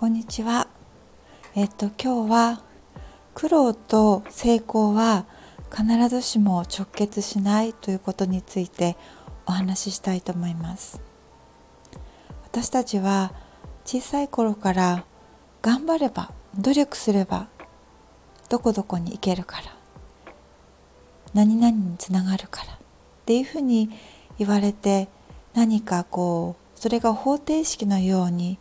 こんにちは。えっと今日は苦労と成功は必ずしも直結しないということについてお話ししたいと思います。私たちは小さい頃から頑張れば努力すればどこどこに行けるから何々につながるからっていうふうに言われて何かこうそれが方程式のように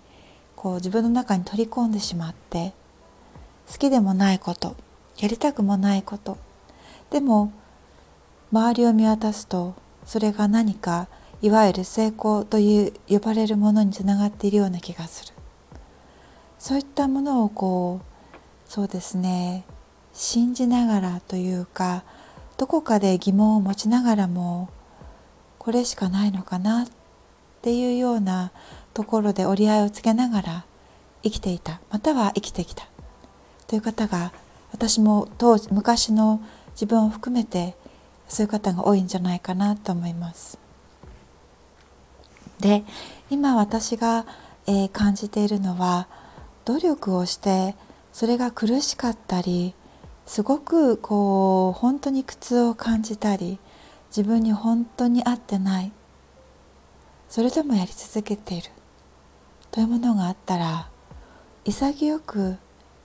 こう自分の中に取り込んでしまって好きでもないことやりたくもないことでも周りを見渡すとそれが何かいわゆる成功という呼ばれるものにつながっているような気がする。そういったものをこうそうですね信じながらというかどこかで疑問を持ちながらもこれしかないのかなっていうようなところで折り合いをつけながら生きていた。または生きてきた。という方が私も当時昔の自分を含めてそういう方が多いんじゃないかなと思います。で今私が、えー、感じているのは努力をしてそれが苦しかったりすごくこう本当に苦痛を感じたり自分に本当に合ってない。それでもやり続けている。というものがあったら潔く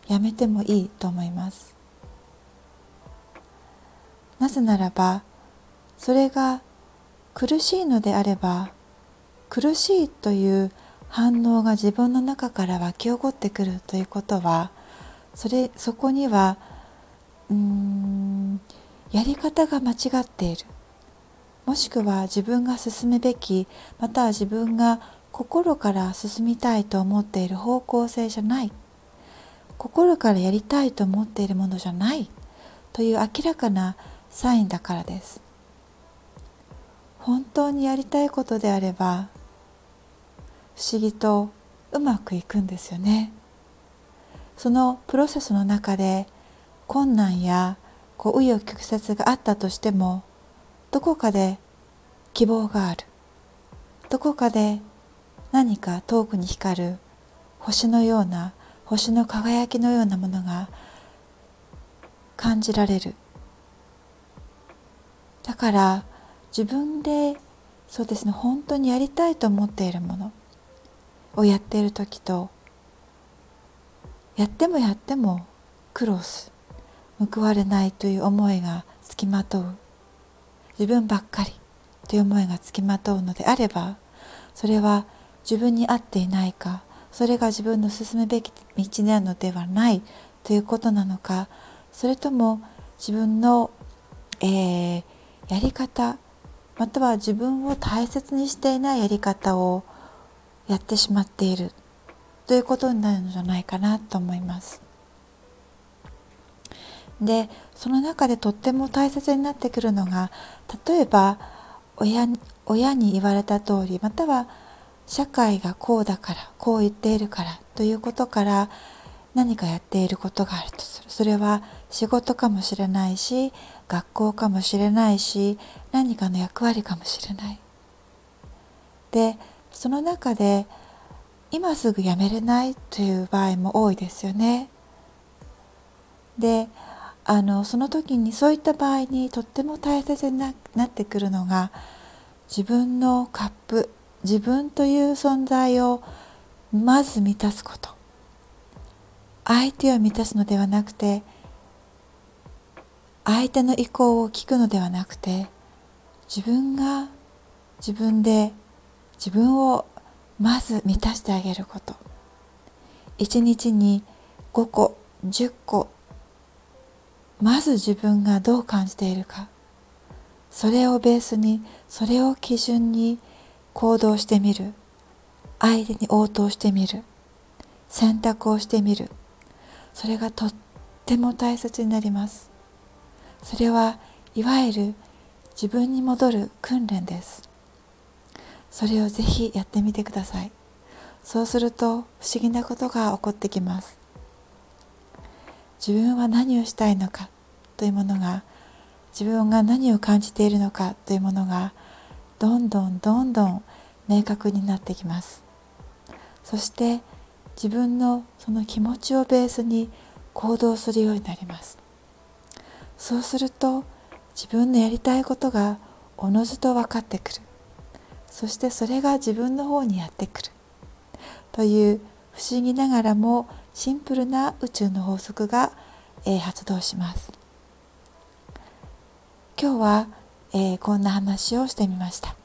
やめてもいいと思います。なぜならばそれが苦しいのであれば苦しいという反応が自分の中から湧き起こってくるということはそれそこにはうんやり方が間違っている。もしくは自分が進むべきまたは自分が心から進みたいと思っている方向性じゃない。心からやりたいと思っているものじゃない。という明らかなサインだからです。本当にやりたいことであれば不思議とうまくいくんですよね。そのプロセスの中で困難やこう紆余曲折があったとしてもどこかで希望がある。どこかで何か遠くに光る星のような星の輝きのようなものが感じられる。だから自分でそうですね本当にやりたいと思っているものをやっている時とやってもやっても苦労す報われないという思いがつきまとう。自分ばっかりという思いがつきまとうのであればそれは自分に合っていないかそれが自分の進むべき道なのではないということなのかそれとも自分の、えー、やり方または自分を大切にしていないやり方をやってしまっているということになるのじゃないかなと思います。でその中でとっても大切になってくるのが例えば親親に言われた通りまたは社会がこうだからこう言っているからということから何かやっていることがあるとする。それは仕事かもしれないし学校かもしれないし何かの役割かもしれない。でその中で今すぐやめれないという場合も多いですよね。であのその時にそういった場合にとっても大切になってくるのが自分のカップ。自分という存在をまず満たすこと。相手を満たすのではなくて相手の意向を聞くのではなくて自分が自分で自分をまず満たしてあげること。一日に5個10個まず自分がどう感じているか。それをベースにそれを基準に行動してみる。相手に応答してみる。選択をしてみる。それがとっても大切になります。それはいわゆる自分に戻る訓練です。それをぜひやってみてください。そうすると不思議なことが起こってきます。自分は何をしたいのかというものが自分が何を感じているのかというものがどんどんどんどん明確になってきます。そして自分のその気持ちをベースに行動するようになります。そうすると自分のやりたいことがおのずと分かってくる。そしてそれが自分の方にやってくる。という不思議ながらもシンプルな宇宙の法則が、えー、発動します。今日は、えー、こんな話をしてみました。